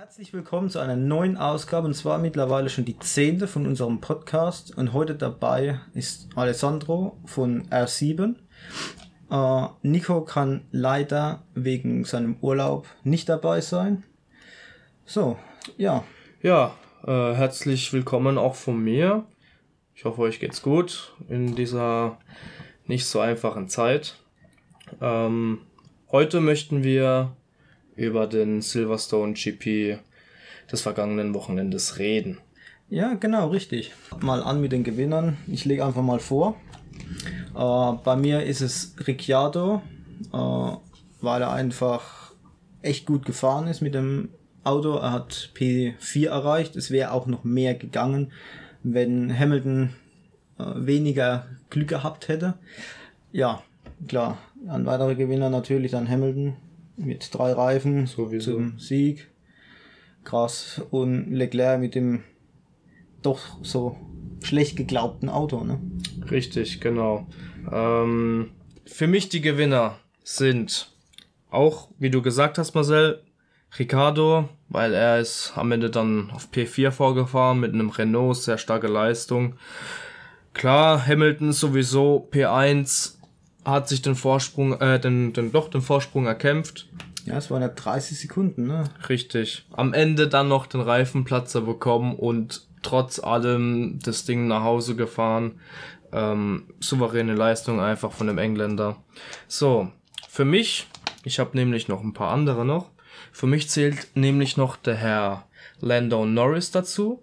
Herzlich willkommen zu einer neuen Ausgabe und zwar mittlerweile schon die zehnte von unserem Podcast und heute dabei ist Alessandro von R7. Äh, Nico kann leider wegen seinem Urlaub nicht dabei sein. So, ja. Ja, äh, herzlich willkommen auch von mir. Ich hoffe, euch geht's gut in dieser nicht so einfachen Zeit. Ähm, heute möchten wir über den Silverstone GP des vergangenen Wochenendes reden. Ja, genau, richtig. Mal an mit den Gewinnern. Ich lege einfach mal vor. Äh, bei mir ist es Ricciardo, äh, weil er einfach echt gut gefahren ist mit dem Auto. Er hat P4 erreicht. Es wäre auch noch mehr gegangen, wenn Hamilton äh, weniger Glück gehabt hätte. Ja, klar. Ein weiterer Gewinner natürlich dann Hamilton mit drei Reifen Sowieso. zum Sieg. Krass. Und Leclerc mit dem doch so schlecht geglaubten Auto, ne? Richtig, genau. Ähm, für mich die Gewinner sind auch, wie du gesagt hast, Marcel, Ricardo, weil er ist am Ende dann auf P4 vorgefahren mit einem Renault, sehr starke Leistung. Klar, Hamilton sowieso P1 hat sich den Vorsprung, äh, den, den, doch den Vorsprung erkämpft. Ja, es waren ja 30 Sekunden, ne? Richtig. Am Ende dann noch den Reifenplatzer bekommen und trotz allem das Ding nach Hause gefahren. Ähm, souveräne Leistung einfach von dem Engländer. So, für mich, ich habe nämlich noch ein paar andere noch. Für mich zählt nämlich noch der Herr Lando Norris dazu,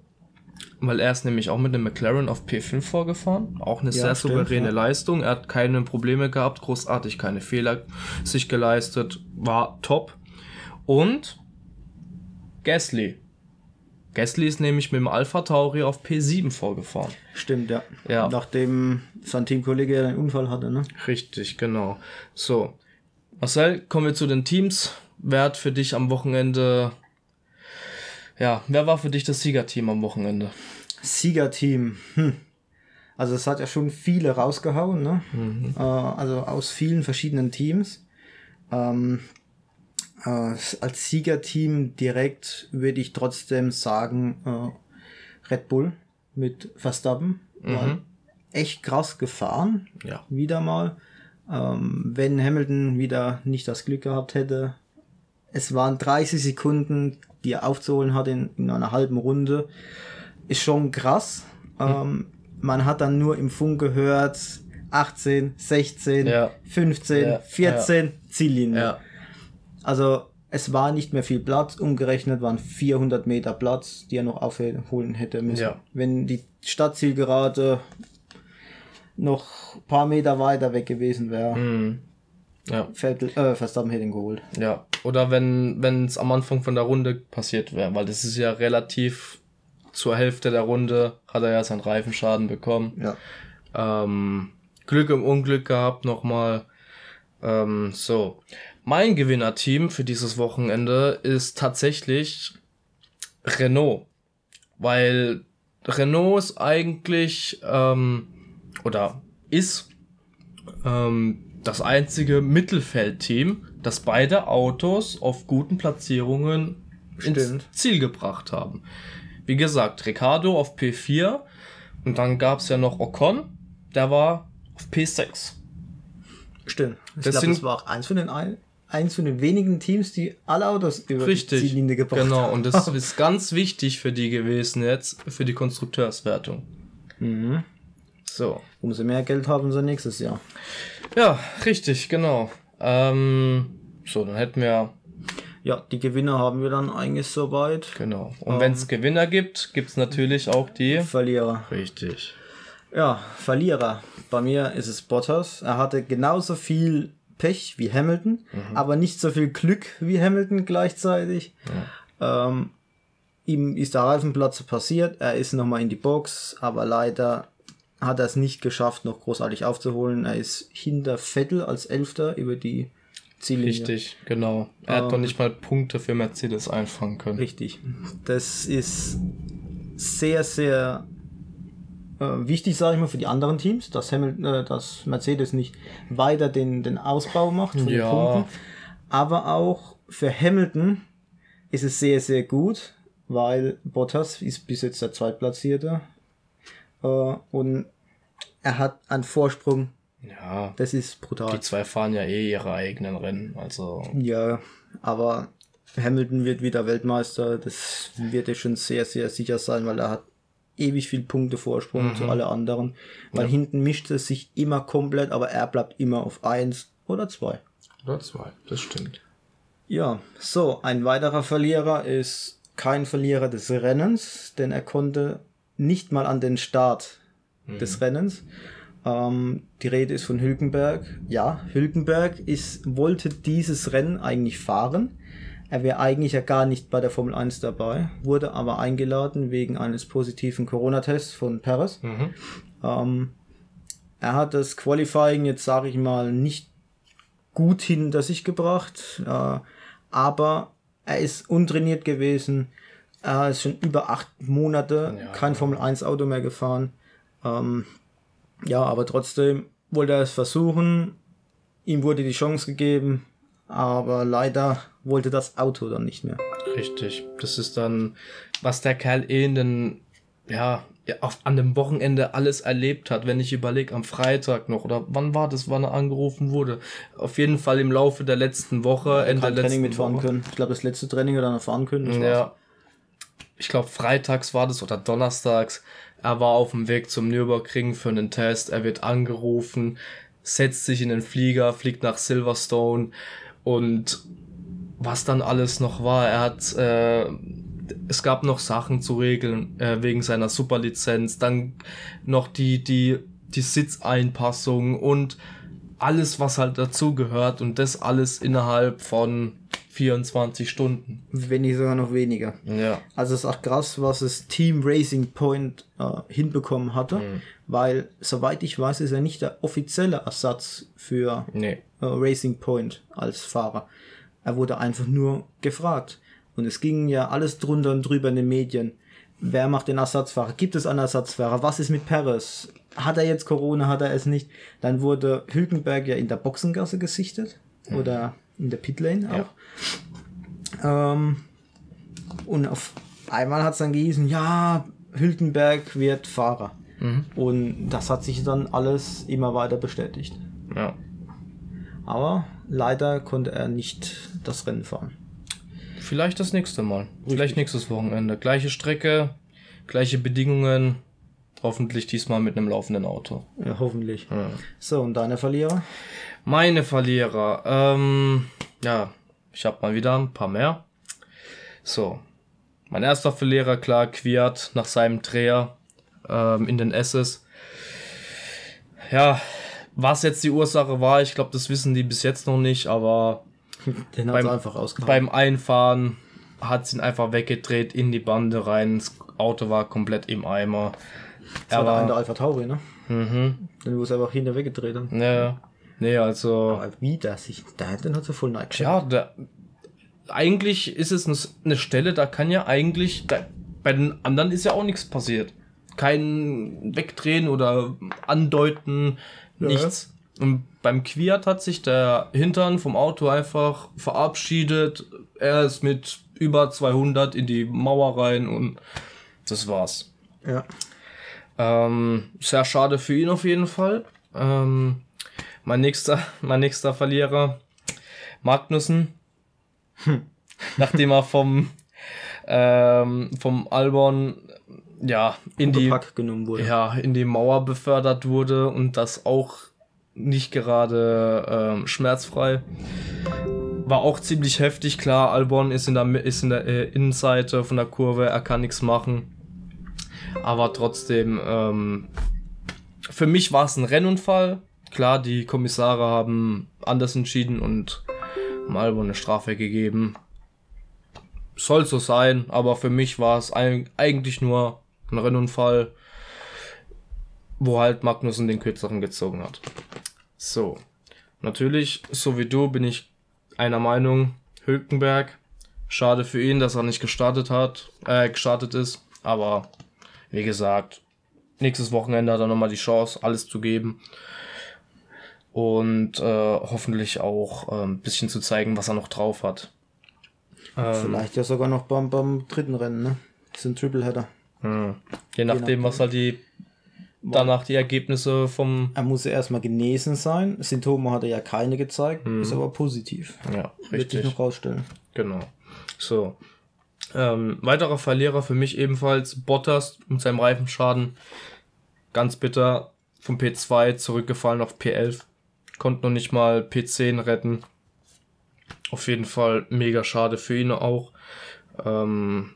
weil er ist nämlich auch mit dem McLaren auf P5 vorgefahren. Auch eine Ja, sehr stimmt, souveräne ja. Leistung. Er hat keine Probleme gehabt, großartig keine Fehler sich geleistet, war top. Und Gasly. Gasly ist nämlich mit dem Alpha Tauri auf P7 vorgefahren. Stimmt, ja. Ja. Nachdem sein Teamkollege einen Unfall hatte, ne? Richtig, genau. So. Marcel, kommen wir zu den Teams. Wer hat für dich am Wochenende, ja, wer war für dich das Siegerteam am Wochenende? Siegerteam. Hm. Also es hat ja schon viele rausgehauen, ne? Mhm. Äh, also aus vielen verschiedenen Teams. Ähm, äh, als Siegerteam direkt würde ich trotzdem sagen äh, Red Bull mit Verstappen. War echt krass gefahren. Mhm. Ja. Wieder mal. Ähm, wenn Hamilton wieder nicht das Glück gehabt hätte. Es waren 30 Sekunden, die er aufzuholen hat in, in einer halben Runde. Ist schon krass. Ähm, man hat dann nur im Funk gehört, 18, 16, Ja. 15, Ja, 14, Ziellinie. Ja. Also es war nicht mehr viel Platz, umgerechnet waren 400 Meter Platz, die er noch aufholen hätte müssen. Wenn die Stadtzielgerade noch ein paar Meter weiter weg gewesen wäre, Mhm. Ja, Vettel, äh, Verstappen hätte ihn geholt. ja. Oder wenn es am Anfang von der Runde passiert wäre, weil das ist ja relativ zur Hälfte der Runde hat er ja seinen Reifenschaden bekommen. Ja. Ähm, Glück im Unglück gehabt nochmal. Ähm, so. Mein Gewinnerteam für dieses Wochenende ist tatsächlich Renault. Weil Renault ist eigentlich, ähm, oder ist ähm, das einzige Mittelfeldteam, das beide Autos auf guten Platzierungen ins Stimmt. Ziel gebracht haben. Wie gesagt, Ricardo auf P4 und dann gab's ja noch Ocon, der war auf P6. Stimmt. Ich Das glaube, das war auch eins von den ein, eins von den wenigen Teams, die alle Autos über die Richtig. Ziellinie gebracht Genau, haben. und das ist ganz wichtig für die gewesen jetzt, für die Konstrukteurswertung. Mhm. So. Umso mehr Geld haben sie nächstes Jahr. Ja, richtig, genau. Ähm, so, dann hätten wir Ja, die Gewinner haben wir dann eigentlich soweit. Genau. Und wenn es Gewinner gibt, gibt es natürlich auch die. Verlierer. Richtig. Ja, Verlierer. Bei mir ist es Bottas. Er hatte genauso viel Pech wie Hamilton, aber nicht so viel Glück wie Hamilton gleichzeitig. Ähm, ihm ist der Reifenplatz passiert. Er ist nochmal in die Box, aber leider hat er es nicht geschafft, noch großartig aufzuholen. Er ist hinter Vettel als Elfter über die Ziellinie. Richtig, genau. Er hat doch nicht mal Punkte für Mercedes einfangen können. Richtig. Das ist sehr, sehr äh, wichtig, sage ich mal, für die anderen Teams, dass, Hamilton, äh, dass Mercedes nicht weiter den, den Ausbau macht von Ja. den Punkten. Aber auch für Hamilton ist es sehr, sehr gut, weil Bottas ist bis jetzt der Zweitplatzierte. Äh, und er hat einen Vorsprung, Ja. das ist brutal. Die zwei fahren ja eh ihre eigenen Rennen. Also. Ja, aber Hamilton wird wieder Weltmeister. Das wird er schon sehr, sehr sicher sein, weil er hat ewig viel Punkte Vorsprung zu alle anderen. Weil hinten mischt es sich immer komplett, aber er bleibt immer auf eins oder zwei. Oder zwei, das stimmt. Ja, so, ein weiterer Verlierer ist kein Verlierer des Rennens, denn er konnte nicht mal an den Start des Rennens. Ähm, die Rede ist von Hülkenberg. Ja, Hülkenberg ist, wollte dieses Rennen eigentlich fahren. Er wäre eigentlich ja gar nicht bei der Formel 1 dabei, wurde aber eingeladen wegen eines positiven Corona-Tests von Perez. Ähm, er hat das Qualifying jetzt, sage ich mal, nicht gut hinter sich gebracht, äh, aber er ist untrainiert gewesen. Er ist schon über acht Monate Ja. kein Formel 1 Auto mehr gefahren. Ähm, ja, aber trotzdem wollte er es versuchen. Ihm wurde die Chance gegeben, aber leider wollte das Auto dann nicht mehr. Richtig. Das ist dann, was der Kerl eh in den, ja, ja, auf, an dem Wochenende alles erlebt hat, wenn ich überlege, am Freitag noch, oder wann war das, wann er angerufen wurde? Auf jeden Fall im Laufe der letzten Woche, Ende der letzten Training mitfahren Woche. können. Ich glaube, das letzte Training oder noch fahren können. Ja. Ich glaube, freitags war das oder donnerstags. Er war auf dem Weg zum Nürburgring für einen Test. Er wird angerufen, setzt sich in den Flieger, fliegt nach Silverstone und was dann alles noch war. Er hat, äh, es gab noch Sachen zu regeln äh, wegen seiner Superlizenz, dann noch die die die Sitzeinpassung und alles, was halt dazu gehört und das alles innerhalb von 24 Stunden. Wenn nicht sogar noch weniger. Ja. Also es ist auch krass, was das Team Racing Point äh, hinbekommen hatte, weil soweit ich weiß, ist er nicht der offizielle Ersatz für Nee. äh, Racing Point als Fahrer. Er wurde einfach nur gefragt. Und es ging ja alles drunter und drüber in den Medien. Wer macht den Ersatzfahrer? Gibt es einen Ersatzfahrer? Was ist mit Perez? Hat er jetzt Corona? Hat er es nicht? Dann wurde Hülkenberg ja in der Boxengasse gesichtet. Oder in der Pitlane auch. Ähm, und auf einmal hat es dann gehießen, ja, Hülkenberg wird Fahrer. Und das hat sich dann alles immer weiter bestätigt. Ja. Aber leider konnte er nicht das Rennen fahren. Vielleicht das nächste Mal. Vielleicht nächstes Wochenende. Gleiche Strecke, gleiche Bedingungen. Hoffentlich diesmal mit einem laufenden Auto. Ja, hoffentlich. So, und deine Verlierer? Meine Verlierer. Ähm, ja, ich habe mal wieder ein paar mehr. So. Mein erster Verlierer, klar, Quiert nach seinem Dreher ähm, in den S's. Ja, was jetzt die Ursache war, ich glaube, das wissen die bis jetzt noch nicht, aber Den Beim- er einfach ausgehauen. beim Einfahren hat sie ihn einfach weggedreht in die Bande rein. Das Auto war komplett im Eimer. Das war der Aber, Alpha Tauri, ne? Mhm. Den es einfach hinter weggedreht hat. ne, nee, also, Aber wie das sich, der hat den hat so voll neigt. ja, da, eigentlich ist es eine- Stelle, da kann ja eigentlich, da, bei den anderen ist ja auch nichts passiert. Kein Wegdrehen oder Andeuten, nichts. Und beim Quiat hat sich der Hintern vom Auto einfach verabschiedet. Er ist mit über 200 in die Mauer rein und das war's. Ja. Ähm, sehr schade für ihn auf jeden Fall. Ähm, mein nächster, mein nächster Verlierer, Magnussen. Nachdem er vom, ähm, vom Albon, ja, in die, Pack genommen wurde. ja, in die Mauer befördert wurde und das auch nicht gerade ähm, schmerzfrei. War auch ziemlich heftig, klar. Albon ist in der, ist in der äh, Innenseite von der Kurve, er kann nichts machen. Aber trotzdem, ähm, für mich war es ein Rennunfall. Klar, die Kommissare haben anders entschieden und haben eine Strafe gegeben. Soll so sein, aber für mich war es eigentlich nur ein Rennunfall, wo halt Magnussen den kürzeren gezogen hat. So. Natürlich, so wie du, bin ich einer Meinung, Hülkenberg. Schade für ihn, dass er nicht gestartet hat, äh, gestartet ist. Aber wie gesagt, nächstes Wochenende hat er nochmal die Chance, alles zu geben. Und äh, hoffentlich auch äh, ein bisschen zu zeigen, was er noch drauf hat. Ähm, Vielleicht ja sogar noch beim, beim dritten Rennen, ne? Das ist ein Tripleheader. Hm. Je, nachdem, Je nachdem, was halt die danach die Ergebnisse vom. Er muss ja erstmal genesen sein. Symptome hat er ja keine gezeigt, hm. ist aber positiv. Ja, richtig. Wird sich noch rausstellen. Genau. So. Ähm, weiterer Verlierer für mich ebenfalls Bottas mit seinem Reifenschaden. Ganz bitter vom P2 zurückgefallen auf P11. Konnte noch nicht mal P10 retten. Auf jeden Fall mega schade für ihn auch. Ähm,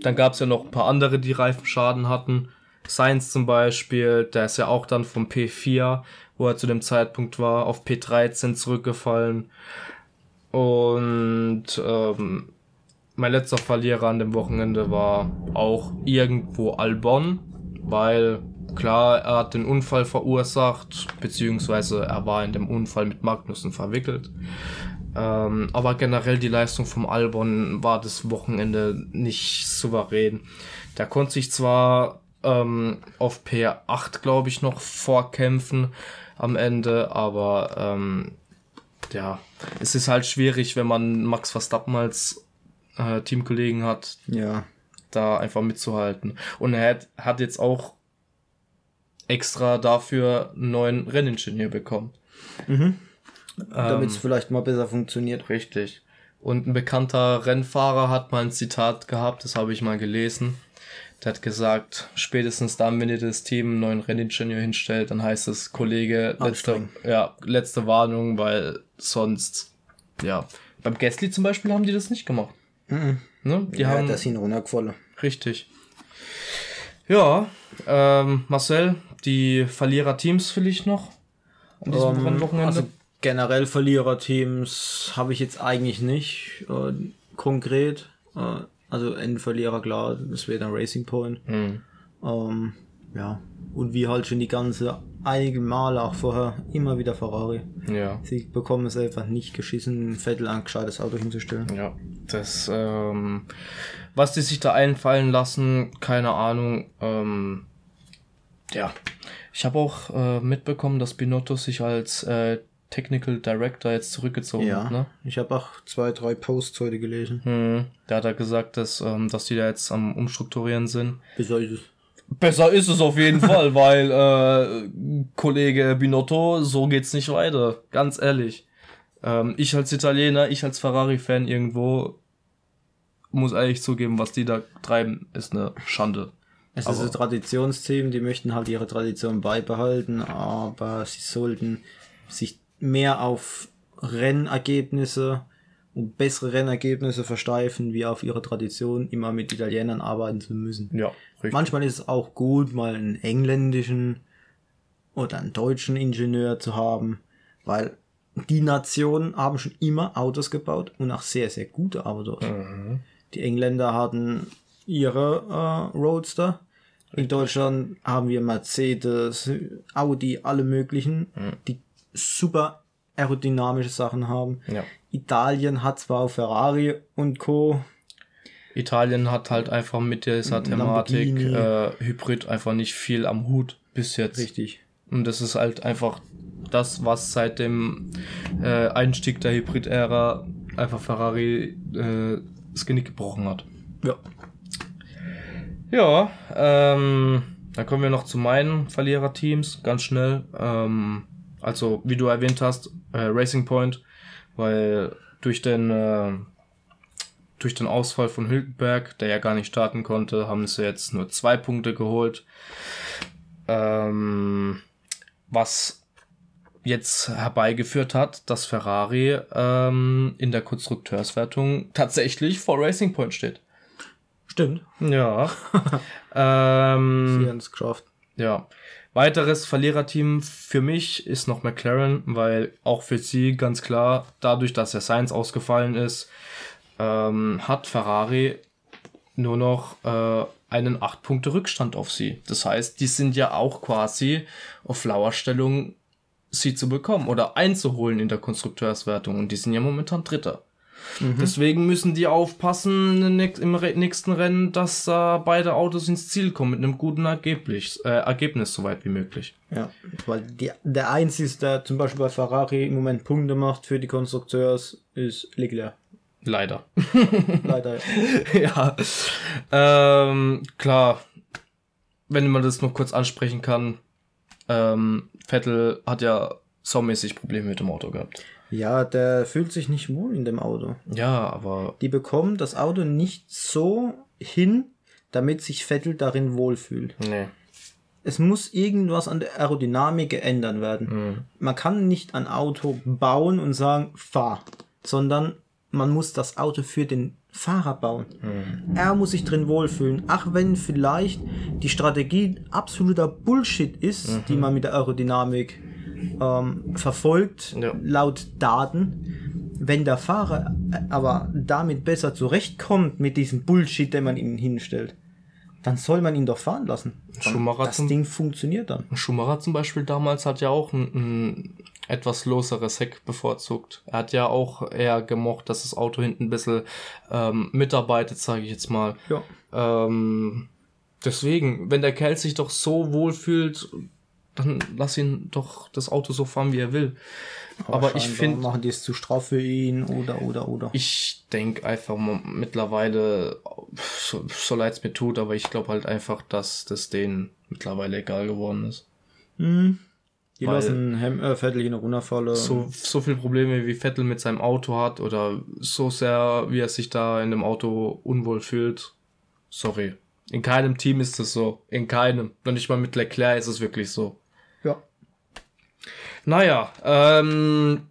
dann gab es ja noch ein paar andere, die Reifenschaden hatten. Science zum Beispiel, der ist ja auch dann vom P4, wo er zu dem Zeitpunkt war, auf P13 zurückgefallen. Und ähm, mein letzter Verlierer an dem Wochenende war auch irgendwo Albon, weil klar, er hat den Unfall verursacht, beziehungsweise er war in dem Unfall mit Magnussen verwickelt. Ähm, aber generell die Leistung vom Albon war das Wochenende nicht souverän. Der konnte sich zwar ähm, auf P8, glaube ich, noch vorkämpfen am Ende, aber ähm, ja, es ist halt schwierig, wenn man Max Verstappen als äh, Teamkollegen hat, ja. da einfach mitzuhalten. Und er hat, hat jetzt auch extra dafür einen neuen Renningenieur bekommen. Mhm. Damit es ähm, vielleicht mal besser funktioniert. Richtig. Und ein bekannter Rennfahrer hat mal ein Zitat gehabt, das habe ich mal gelesen. Der hat gesagt, spätestens dann, wenn ihr das Team einen neuen Renningenieur hinstellt, dann heißt es, Kollege, letzte, ja, letzte Warnung, weil sonst, ja. Beim Gasly zum Beispiel haben die das nicht gemacht. Mhm. Ne? Die ja, haben, das sind runtergefallen. Richtig. Ja, ähm, Marcel, die Verlierer-Teams vielleicht noch an diesem um, ähm, Rennwochenende? Also generell Verlierer-Teams habe ich jetzt eigentlich nicht äh, konkret. Äh, also Endverlierer, klar, das wäre dann Racing Point. Mhm. Ähm, ja, und wie halt schon die ganze einige Male auch vorher immer wieder Ferrari. Ja. Sie bekommen es einfach nicht geschissen, Vettel ein gescheites Auto hinzustellen. Ja, das, ähm, was die sich da einfallen lassen, keine Ahnung. Ähm, ja, ich habe auch äh, mitbekommen, dass Binotto sich als äh, Technical Director jetzt zurückgezogen ja, hat. Ne? Ich habe auch zwei, drei Posts heute gelesen. Hm, da hat er gesagt, dass, ähm, dass die da jetzt am Umstrukturieren sind. Besser ist es. Besser ist es auf jeden Fall, weil äh, Kollege Binotto, so geht's nicht weiter. Ganz ehrlich. Ähm, ich als Italiener, ich als Ferrari-Fan irgendwo muss eigentlich zugeben, was die da treiben, ist eine Schande. Es aber ist ein Traditionsteam, die möchten halt ihre Tradition beibehalten, aber sie sollten sich mehr auf Rennergebnisse und bessere Rennergebnisse versteifen, wie auf ihre Tradition, immer mit Italienern arbeiten zu müssen. Ja, richtig. Manchmal ist es auch gut, mal einen engländischen oder einen deutschen Ingenieur zu haben, weil die Nationen haben schon immer Autos gebaut und auch sehr, sehr gute Autos. Mhm. Die Engländer hatten ihre äh, Roadster. In Deutschland haben wir Mercedes, Audi, alle möglichen, mhm. die super aerodynamische Sachen haben. Ja. Italien hat zwar auch Ferrari und Co. Italien hat halt einfach mit dieser Thematik äh, Hybrid einfach nicht viel am Hut bis jetzt. Richtig. Und das ist halt einfach das, was seit dem äh, Einstieg der Hybrid-Ära einfach Ferrari äh, das Genick gebrochen hat. Ja. Ja, ähm, dann kommen wir noch zu meinen Verliererteams, ganz schnell. Ähm, also, wie du erwähnt hast, äh, Racing Point, weil durch den, äh, durch den Ausfall von Hülkenberg, der ja gar nicht starten konnte, haben sie jetzt nur zwei Punkte geholt. Ähm, was jetzt herbeigeführt hat, dass Ferrari ähm, in der Konstrukteurswertung tatsächlich vor Racing Point steht. Stimmt. Ja. ähm, Sie haben es geschafft. ja. Weiteres Verliererteam für mich ist noch McLaren, weil auch für sie ganz klar, dadurch, dass der Sainz ausgefallen ist, ähm, hat Ferrari nur noch äh, einen 8 Punkte Rückstand auf sie. Das heißt, die sind ja auch quasi auf Lauerstellung, sie zu bekommen oder einzuholen in der Konstrukteurswertung. Und die sind ja momentan Dritter. Deswegen müssen die aufpassen im nächsten Rennen, dass da beide Autos ins Ziel kommen mit einem guten Ergebnis, äh, Ergebnis so weit wie möglich. Ja, weil die, der Einzige, der zum Beispiel bei Ferrari im Moment Punkte macht für die Konstrukteurs, ist Leclerc. Leider. Leider. ja. Ähm, klar, wenn man das noch kurz ansprechen kann, ähm, Vettel hat ja saumäßig Probleme mit dem Auto gehabt. Ja, der fühlt sich nicht wohl in dem Auto. Ja, aber Die bekommen das Auto nicht so hin, damit sich Vettel darin wohlfühlt. nee. Es muss irgendwas an der Aerodynamik geändert werden. Man kann nicht ein Auto bauen und sagen, fahr, sondern man muss das Auto für den Fahrer bauen. Er muss sich drin wohlfühlen, auch wenn vielleicht die Strategie absoluter Bullshit ist, die man mit der Aerodynamik ähm, verfolgt, Ja. laut Daten. Wenn der Fahrer äh, aber damit besser zurechtkommt mit diesem Bullshit, den man ihm hinstellt, dann soll man ihn doch fahren lassen. Dann, Schumacher das zum- Ding funktioniert dann. Schumacher zum Beispiel damals hat ja auch ein, ein etwas loseres Heck bevorzugt. Er hat ja auch eher gemocht, dass das Auto hinten ein bisschen ähm, mitarbeitet, sage ich jetzt mal. Ja. Ähm, deswegen, wenn der Kerl sich doch so wohl fühlt, dann lass ihn doch das Auto so fahren, wie er will. Aber ich scheinbar finde, Machen die es zu straff für ihn oder, oder, oder. ich denke einfach mittlerweile, so, so leid es mir tut, aber ich glaube halt einfach, dass das denen mittlerweile egal geworden ist. Hm. Die Weil- lassen Hem äh, Vettel hin runterfallen. so, so viel Probleme wie Vettel mit seinem Auto hat oder so sehr, wie er sich da in dem Auto unwohl fühlt. Sorry. In keinem Team ist es so. In keinem. Noch nicht mal mit Leclerc ist es wirklich so. Ja. Naja, ähm,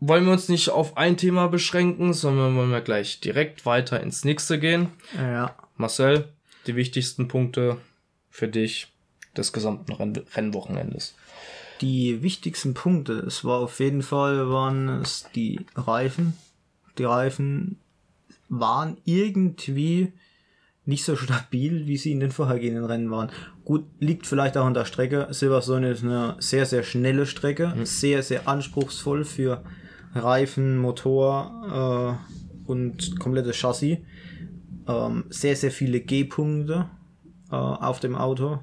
wollen wir uns nicht auf ein Thema beschränken, sondern wollen wir gleich direkt weiter ins nächste gehen. Ja. Marcel, die wichtigsten Punkte für dich des gesamten Renn Rennwochenendes. Die wichtigsten Punkte, es war auf jeden Fall, waren es die Reifen. Die Reifen waren irgendwie nicht so stabil, wie sie in den vorhergehenden Rennen waren. Gut, liegt vielleicht auch an der Strecke. Silverstone ist eine sehr, sehr schnelle Strecke, sehr, sehr anspruchsvoll für Reifen, Motor äh, und komplettes Chassis. Ähm, sehr, sehr viele G-Punkte äh, auf dem Auto.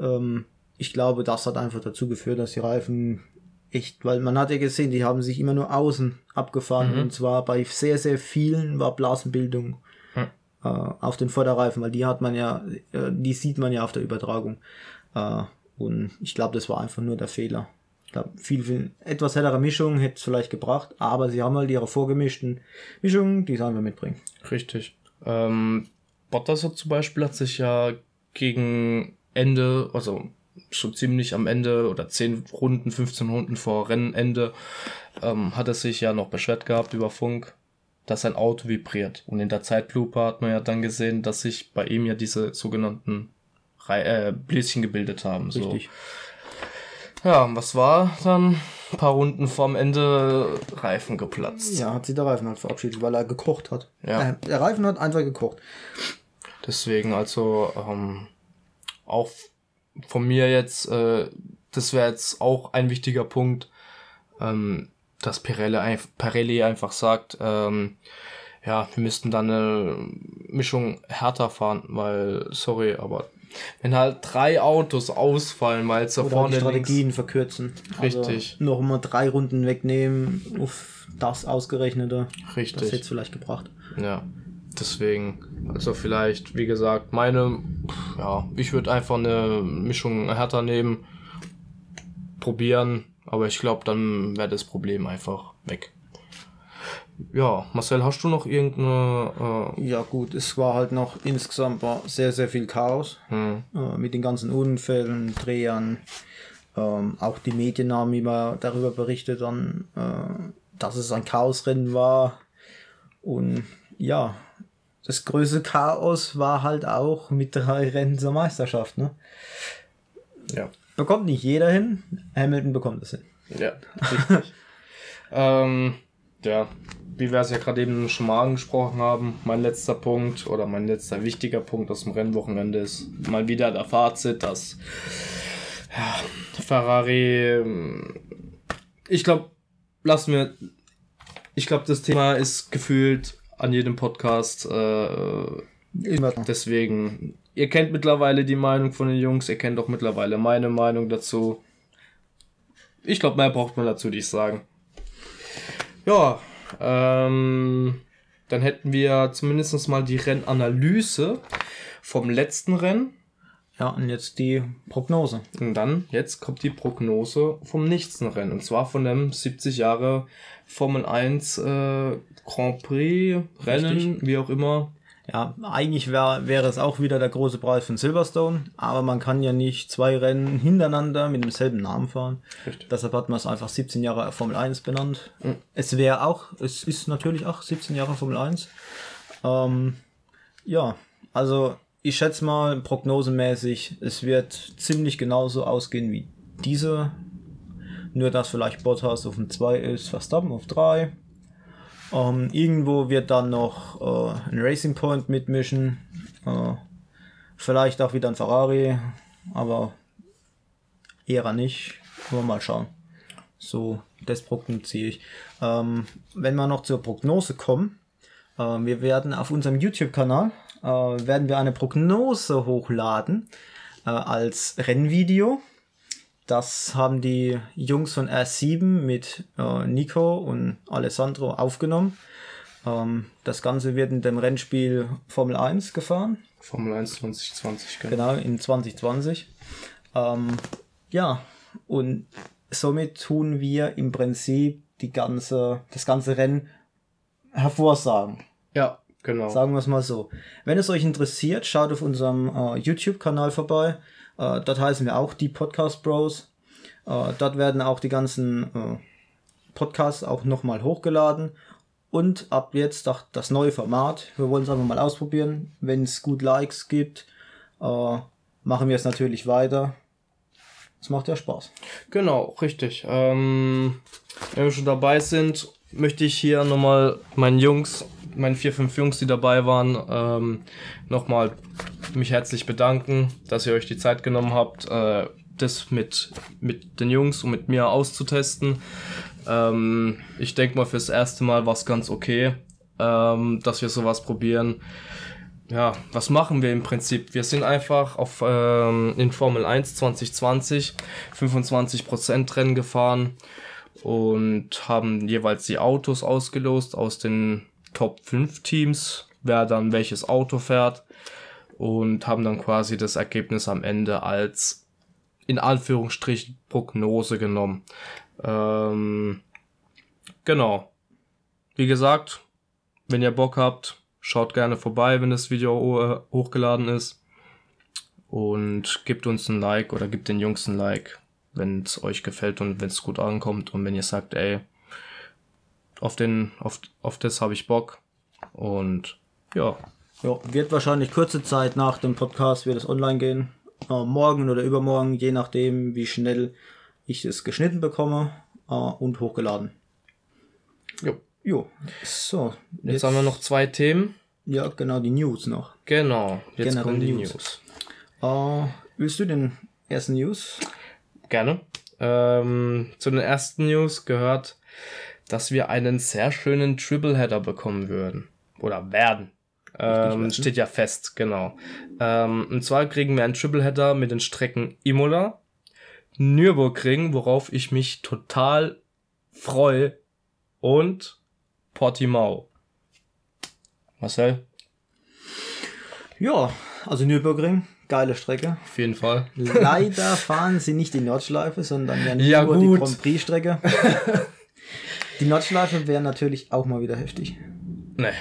Ähm, ich glaube, das hat einfach dazu geführt, dass die Reifen echt, weil man hat ja gesehen, die haben sich immer nur außen abgefahren und zwar bei sehr, sehr vielen war Blasenbildung äh, auf den Vorderreifen, weil die hat man ja, äh, die sieht man ja auf der Übertragung. Äh, und ich glaube, das war einfach nur der Fehler. Ich glaube, viel, viel, etwas hellere Mischung hätte es vielleicht gebracht, aber sie haben halt ihre vorgemischten Mischungen, die sollen wir mitbringen. Richtig. Ähm, Bottas hat zum Beispiel hat sich ja gegen Ende, also schon ziemlich am Ende oder 10 Runden, 15 Runden vor Rennende, ähm, hat er sich ja noch beschwert gehabt über Funk, dass sein Auto vibriert. Und in der Zeitlupe hat man ja dann gesehen, dass sich bei ihm ja diese sogenannten Rei äh, Bläschen gebildet haben. So. Richtig. Ja, und was war dann? Ein paar Runden vorm Ende Reifen geplatzt. Ja, hat sie der Reifen halt verabschiedet, weil er gekocht hat. Ja. Äh, der Reifen hat einfach gekocht. Deswegen also ähm, auch von mir jetzt, äh, das wäre jetzt auch ein wichtiger Punkt, ähm, dass Pirelli, Pirelli einfach sagt, ähm, ja, wir müssten dann eine Mischung härter fahren, weil, sorry, aber wenn halt drei Autos ausfallen, weil es da Oder vorne die links, Strategien verkürzen. Richtig. Also noch mal drei Runden wegnehmen auf das ausgerechnete. Richtig. Das hätte es vielleicht gebracht. Ja, deswegen, also vielleicht, wie gesagt, meine, ja, ich würde einfach eine Mischung härter nehmen, probieren, aber ich glaube, dann wäre das Problem einfach weg. Ja, Marcel, hast du noch irgendeine, Ja gut, es war halt noch insgesamt war sehr, sehr viel Chaos. äh, hm, Äh, mit den ganzen Unfällen, Drehern. Ähm, auch die Medien haben immer darüber berichtet, dann, äh, dass es ein Chaosrennen war. Und ja, das größte Chaos war halt auch mit drei Rennen zur Meisterschaft. Ne? Ja. Bekommt nicht jeder hin. Hamilton bekommt es hin. Ja, richtig. ähm, ja, wie wir es ja gerade eben schon mal angesprochen haben, mein letzter Punkt oder mein letzter wichtiger Punkt aus dem Rennwochenende ist mal wieder der Fazit, dass ja, Ferrari, ich glaube, lassen wir, ich glaube, das Thema ist gefühlt an jedem Podcast, äh, deswegen, ihr kennt mittlerweile die Meinung von den Jungs, ihr kennt auch mittlerweile meine Meinung dazu. Ich glaube, mehr braucht man dazu nicht sagen. Ja, ähm, dann hätten wir zumindest mal die Rennanalyse vom letzten Rennen. Ja, und jetzt die Prognose. Und dann, jetzt kommt die Prognose vom nächsten Rennen. Und zwar von dem 70 Jahre Formel 1 äh, Grand Prix Rennen, Richtig. wie auch immer. Ja, eigentlich wär, wäre es auch wieder der große Preis von Silverstone, aber man kann ja nicht zwei Rennen hintereinander mit demselben Namen fahren. Richtig. Deshalb hat man es einfach 17 Jahre Formel 1 benannt. Es wäre auch, es ist natürlich auch 17 Jahre Formel 1. Ähm, ja, also ich schätze mal prognosemäßig, es wird ziemlich genauso ausgehen wie diese. Nur dass vielleicht Bottas auf dem 2 ist, Verstappen auf 3. Ähm, irgendwo wird dann noch äh, ein Racing Point mitmischen. Äh, vielleicht auch wieder ein Ferrari, aber eher nicht. Wir mal schauen. So, das prognostiziere ich. Ähm, wenn wir noch zur Prognose kommen, äh, wir werden auf unserem YouTube-Kanal äh, werden wir eine Prognose hochladen äh, als Rennvideo. Das haben die Jungs von R7 mit äh, Nico und Alessandro aufgenommen. Ähm, das Ganze wird in dem Rennspiel Formel 1 gefahren. Formel 1 2020, genau. Genau, in 2020. Ähm, ja, und somit tun wir im Prinzip die ganze, das ganze Rennen hervorsagen. Ja, genau. Sagen wir es mal so. Wenn es euch interessiert, schaut auf unserem äh, YouTube-Kanal vorbei. Äh, dort heißen wir auch die Podcast Bros. Äh, dort werden auch die ganzen äh, Podcasts auch nochmal hochgeladen. Und ab jetzt auch das neue Format. Wir wollen es einfach mal ausprobieren. Wenn es gut Likes gibt, äh, machen wir es natürlich weiter. Es macht ja Spaß. Genau, richtig. Ähm, wenn wir schon dabei sind, möchte ich hier nochmal meinen Jungs, meinen vier, fünf Jungs, die dabei waren, ähm, nochmal mich herzlich bedanken, dass ihr euch die Zeit genommen habt, äh, das mit, mit den Jungs und mit mir auszutesten. Ähm, ich denke mal, fürs erste Mal war es ganz okay, ähm, dass wir sowas probieren ja, was machen wir im Prinzip? Wir sind einfach auf ähm, in Formel 1 2020 25% Rennen gefahren und haben jeweils die Autos ausgelost aus den Top 5 Teams, wer dann welches Auto fährt und haben dann quasi das Ergebnis am Ende als in Anführungsstrichen Prognose genommen. Ähm, genau. Wie gesagt, wenn ihr Bock habt, Schaut gerne vorbei, wenn das Video äh, hochgeladen ist. Und gebt uns ein Like oder gebt den Jungs ein Like, wenn es euch gefällt und wenn es gut ankommt. Und wenn ihr sagt, ey, auf, den, auf, auf das habe ich Bock. Und ja. Ja, wird wahrscheinlich kurze Zeit nach dem Podcast wird es online gehen. Äh, morgen oder übermorgen, je nachdem, wie schnell ich es geschnitten bekomme äh, und hochgeladen. Jo. Jo, so. Jetzt, haben wir noch zwei Themen. Ja, genau, die News noch. Genau, jetzt Generell kommen die News. News. Äh, willst du den ersten News? Gerne. Ähm, zu den ersten News gehört, dass wir einen sehr schönen Tripleheader bekommen würden. Oder werden. Ähm, steht ja fest, genau. Ähm, und zwar kriegen wir einen Tripleheader mit den Strecken Imola, Nürburgring, worauf ich mich total freue, und Portimao. Marcel, Ja, also Nürburgring, geile Strecke. auf jeden Fall. Leider fahren sie nicht die Nordschleife, sondern ja nur Ja, die. Grand Prix Strecke. die Nordschleife wäre natürlich auch mal wieder heftig. Nee.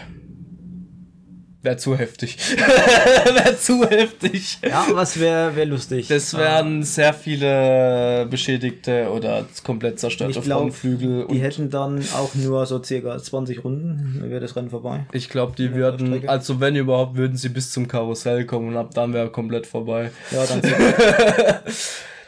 Wäre zu heftig. wäre zu heftig. Ja, was wäre wär lustig. Das wären sehr viele beschädigte oder komplett zerstörte ich glaub, Frontflügel. Die hätten dann auch nur so circa 20 Runden, dann wäre das Rennen vorbei. Ich glaube, die würden, also wenn überhaupt, würden sie bis zum Karussell kommen und ab dann wäre komplett vorbei. Ja, dann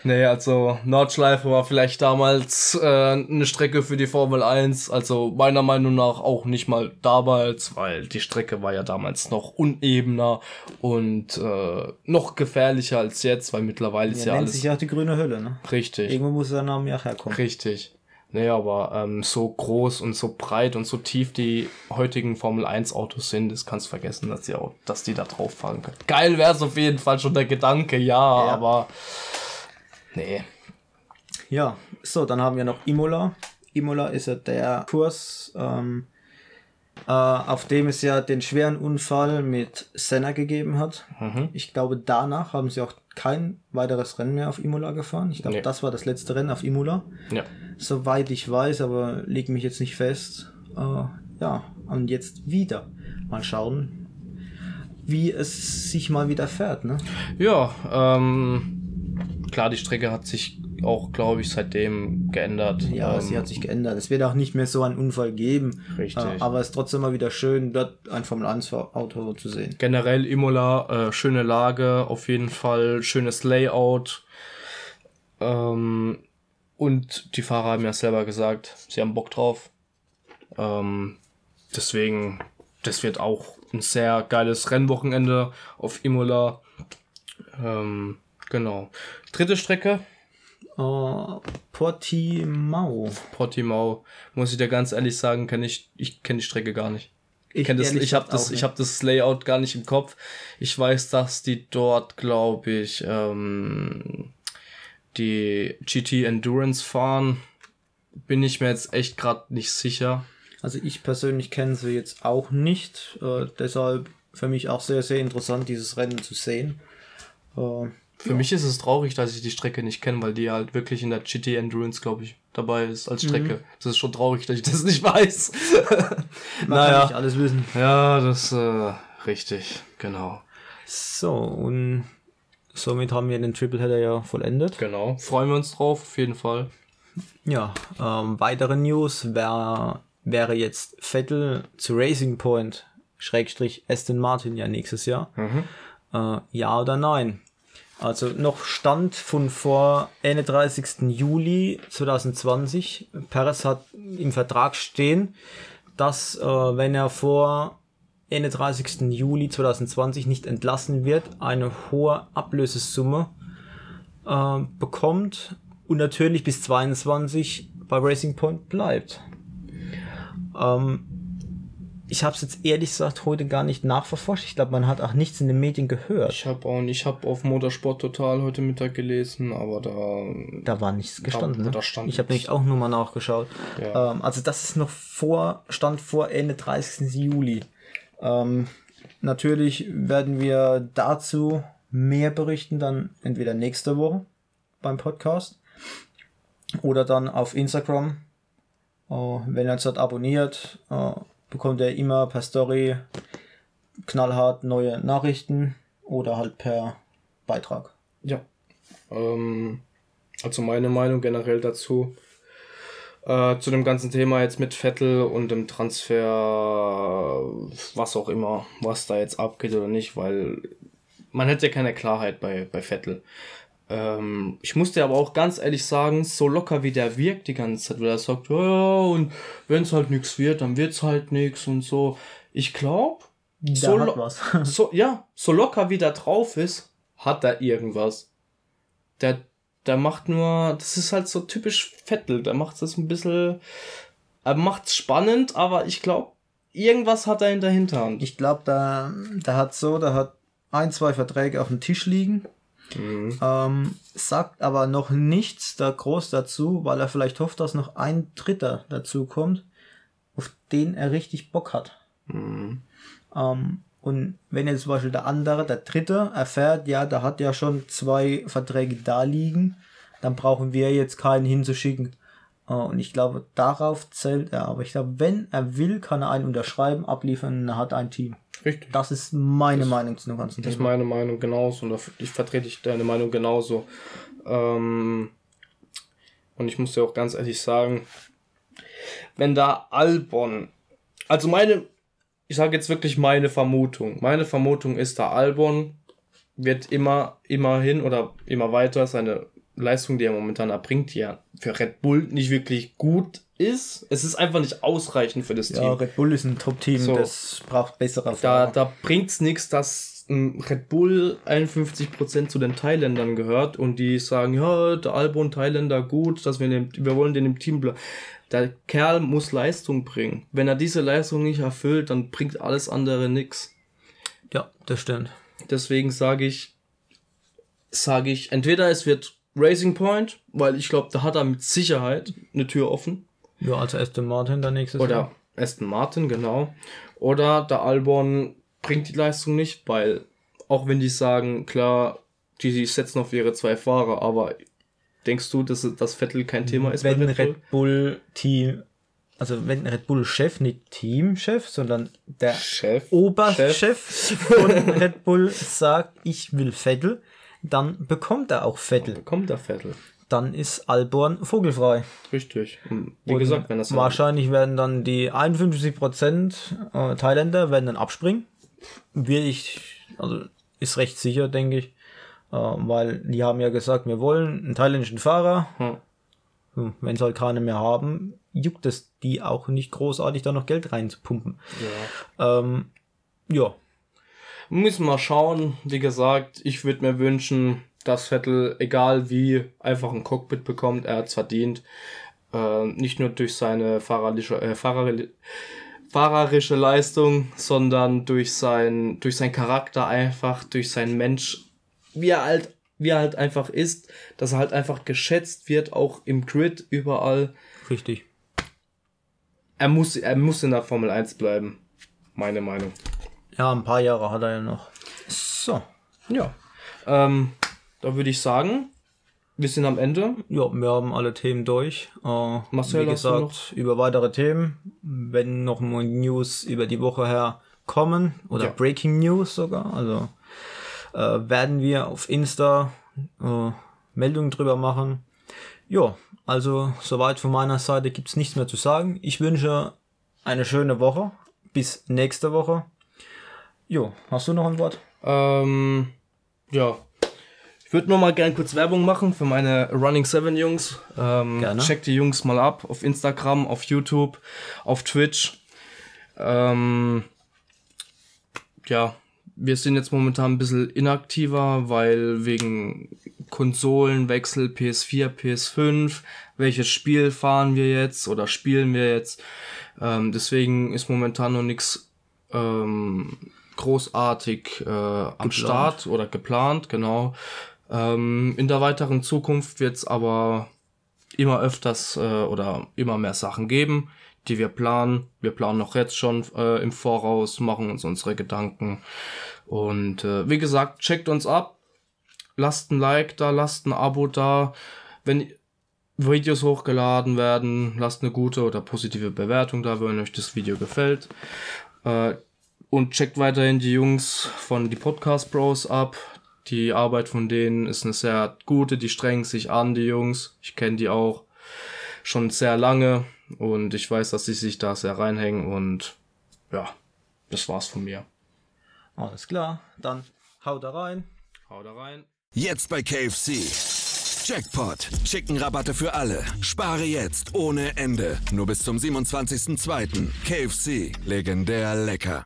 Nee, also Nordschleife war vielleicht damals äh, eine Strecke für die Formel 1, also meiner Meinung nach auch nicht mal damals, weil die Strecke war ja damals noch unebener und äh, noch gefährlicher als jetzt, weil mittlerweile ist ja, ja nennt alles sich ja auch die grüne Hölle, ne? richtig. Irgendwo muss der Name ja herkommen. Richtig. Nee, aber ähm, so groß und so breit und so tief die heutigen Formel 1 Autos sind, das kannst du vergessen, dass die, auch, dass die da drauf fahren können. Geil wäre es auf jeden Fall schon der Gedanke, ja, Ja. aber nee. Ja, so, dann haben wir noch Imola. Imola ist ja der Kurs, ähm, äh, auf dem es ja den schweren Unfall mit Senna gegeben hat. Mhm. Ich glaube, danach haben sie auch kein weiteres Rennen mehr auf Imola gefahren. Ich glaube, Nee. das war das letzte Rennen auf Imola. Ja. Soweit ich weiß, aber leg mich jetzt nicht fest. Äh, ja, und jetzt wieder. Mal schauen, wie es sich mal wieder fährt, ne? Ja, ähm, klar, die Strecke hat sich auch, glaube ich, seitdem geändert. Ja, ähm, sie hat sich geändert. Es wird auch nicht mehr so einen Unfall geben. Richtig. Äh, aber es ist trotzdem mal wieder schön, dort ein Formel 1 Auto zu sehen. Generell Imola, äh, schöne Lage, auf jeden Fall, schönes Layout. Ähm, und die Fahrer haben ja selber gesagt, sie haben Bock drauf. Ähm, deswegen, das wird auch ein sehr geiles Rennwochenende auf Imola. Ähm, genau. Dritte Strecke, Äh, Portimao. Portimao. Muss ich dir ganz ehrlich sagen, kenn ich, ich kenne die Strecke gar nicht. Ich, das, ich habe das, ich hab das Layout gar nicht im Kopf. Ich weiß, dass die dort, glaube ich, ähm, die GT Endurance fahren. Bin ich mir jetzt echt gerade nicht sicher. Also ich persönlich kenne sie jetzt auch nicht. Äh, deshalb für mich auch sehr, sehr interessant, dieses Rennen zu sehen. Äh, Für mich ist es traurig, dass ich die Strecke nicht kenne, weil die halt wirklich in der GT Endurance, glaube ich, dabei ist als Strecke. Das ist schon traurig, dass ich das nicht weiß. man kann nicht alles wissen. Ja, das äh, richtig, genau. So, und somit haben wir den Tripleheader ja vollendet. Genau. Freuen wir uns drauf, auf jeden Fall. Ja, ähm, weitere News wär, wäre jetzt Vettel zu Racing Point, Schrägstrich Aston Martin ja nächstes Jahr. Äh, ja oder nein? Also noch Stand von vor 31. Juli 2020. Perez hat im Vertrag stehen, dass äh, wenn er vor 31. Juli 2020 nicht entlassen wird, eine hohe Ablösesumme äh, bekommt und natürlich bis 22 bei Racing Point bleibt. Ähm, ich habe es jetzt ehrlich gesagt heute gar nicht nachverforscht. Ich glaube, man hat auch nichts in den Medien gehört. Ich habe auch nicht, ich habe auf Motorsport Total heute Mittag gelesen, aber da Da war nichts gestanden. da ne? stand ich habe nämlich auch nur mal nachgeschaut. Ja. Ähm, also das ist noch vor, stand vor Ende 30. Juli. Ähm, natürlich werden wir dazu mehr berichten, dann entweder nächste Woche beim Podcast oder dann auf Instagram. Äh, wenn ihr uns dort abonniert, äh, bekommt ihr immer per Story knallhart neue Nachrichten oder halt per Beitrag. ja. Ähm, also meine Meinung generell dazu. Äh, zu dem ganzen Thema jetzt mit Vettel und dem Transfer, was auch immer, was da jetzt abgeht oder nicht, weil man hätte ja keine Klarheit bei, bei Vettel. Ähm, ich muss dir aber auch ganz ehrlich sagen, so locker wie der wirkt die ganze Zeit, weil er sagt, ja, und wenn es halt nichts wird, dann wird's halt nichts und so. Ich glaube, so, so, ja, so locker wie der drauf ist, hat er irgendwas. Der, der macht nur, das ist halt so typisch Vettel, der macht das ein bisschen, er macht's spannend, aber ich glaube, irgendwas hat er in der Hinterhand. Ich glaube, da, da hat so, da hat ein, zwei Verträge auf dem Tisch liegen, ähm, sagt aber noch nichts da groß dazu, weil er vielleicht hofft, dass noch ein Dritter dazu kommt, auf den er richtig Bock hat. Ähm, und wenn jetzt zum Beispiel der andere, der Dritte, erfährt, ja, da hat ja schon zwei Verträge da liegen, dann brauchen wir jetzt keinen hinzuschicken. Äh, Und ich glaube, darauf zählt er. Aber ich glaube, wenn er will, kann er einen unterschreiben, abliefern er hat ein Team. Richtig. Das ist meine Meinung zu dem ganzen Das ist Thema. meine Meinung genauso und da- ich vertrete ich deine Meinung genauso. Ähm, und ich muss dir auch ganz ehrlich sagen, wenn da Albon, also meine, ich sage jetzt wirklich meine Vermutung. Meine Vermutung ist, da Albon wird immer, immerhin oder immer weiter seine Leistung, die er momentan erbringt, die ja für Red Bull nicht wirklich gut ist. Es ist einfach nicht ausreichend für das Team. Ja, Red Bull ist ein Top-Team, So. das braucht bessere Da, Fahrer. da bringt's nichts, dass ähm, Red Bull 51% zu den Thailändern gehört und die sagen, ja, der Albon Thailänder gut, dass wir, dem, wir wollen den im Team bleiben. Der Kerl muss Leistung bringen. Wenn er diese Leistung nicht erfüllt, dann bringt alles andere nix. ja, das stimmt. Deswegen sage ich, sage ich, entweder es wird Racing Point, weil ich glaube, da hat er mit Sicherheit eine Tür offen. Ja, also Aston Martin der nächste Oder Aston Martin, genau. Oder der Albon bringt die Leistung nicht, weil auch wenn die sagen, klar, die, die setzen auf ihre zwei Fahrer, aber denkst du, dass das Vettel kein Thema ist wenn Red Red Bull? Team, also wenn Red Bull Chef, nicht Teamchef, sondern der Chef. Oberchef von Red Bull sagt, ich will Vettel, dann bekommt er auch Vettel. Kommt der Vettel. Dann ist Albon vogelfrei. Richtig. Und Wie Und gesagt, wenn das wahrscheinlich werden dann die 51% äh, Thailänder werden dann abspringen. Will ich, also ist recht sicher, denke ich. Äh, weil die haben ja gesagt, wir wollen einen thailändischen Fahrer. Hm. Hm, Wenn sie halt keine mehr haben, juckt es die auch nicht großartig, da noch Geld reinzupumpen. ja. Ähm, ja, Müssen wir schauen. Wie gesagt, ich würde mir wünschen, dass Vettel, egal wie, einfach ein Cockpit bekommt. Er hat's verdient. Äh, nicht nur durch seine fahrerliche, äh, Fahrer, fahrerische Leistung, sondern durch sein, durch sein Charakter einfach, durch sein Mensch, wie er halt, wie er halt einfach ist, dass er halt einfach geschätzt wird, auch im Grid überall. richtig. Er muss, er muss in der Formel 1 bleiben. Meine Meinung. Ja, ein paar Jahre hat er ja noch. So. Ja. Ähm, da würde ich sagen, wir sind am Ende. Ja, wir haben alle Themen durch. Äh, Marcel, wie gesagt, über weitere Themen, wenn noch mal News über die Woche her kommen oder Ja. Breaking News sogar, also äh, werden wir auf Insta äh, Meldungen drüber machen. Ja, also soweit von meiner Seite gibt's nichts mehr zu sagen. Ich wünsche eine schöne Woche. Bis nächste Woche. Jo, hast du noch ein Wort? Ähm, ja. Ich würde nur mal gern kurz Werbung machen für meine Running 7 Jungs. Ähm, Gerne. Checkt die Jungs mal ab auf Instagram, auf YouTube, auf Twitch. Ähm, ja, wir sind jetzt momentan ein bisschen inaktiver, weil wegen Konsolenwechsel PS4, PS5, welches Spiel fahren wir jetzt oder spielen wir jetzt. Ähm, deswegen ist momentan noch nichts ähm, großartig äh, am Start oder geplant, genau. Ähm, in der weiteren Zukunft wird es aber immer öfters äh, oder immer mehr Sachen geben, die wir planen. Wir planen noch jetzt schon äh, im Voraus, machen uns unsere Gedanken. Und äh, wie gesagt, checkt uns ab, lasst ein Like da, lasst ein Abo da. Wenn Videos hochgeladen werden, lasst eine gute oder positive Bewertung da, wenn euch das Video gefällt. Äh, und checkt weiterhin die Jungs von die Podcast Bros ab. Die Arbeit von denen ist eine sehr gute, die strengen sich an, die Jungs. Ich kenne die auch schon sehr lange und ich weiß, dass sie sich da sehr reinhängen und ja, das war's von mir. Alles klar, dann haut da rein. Hau da rein. Jetzt bei KFC. Jackpot. Chicken-Rabatte für alle. Spare jetzt ohne Ende. Nur bis zum 27.02. KFC. Legendär lecker.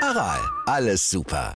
Aral, alles super.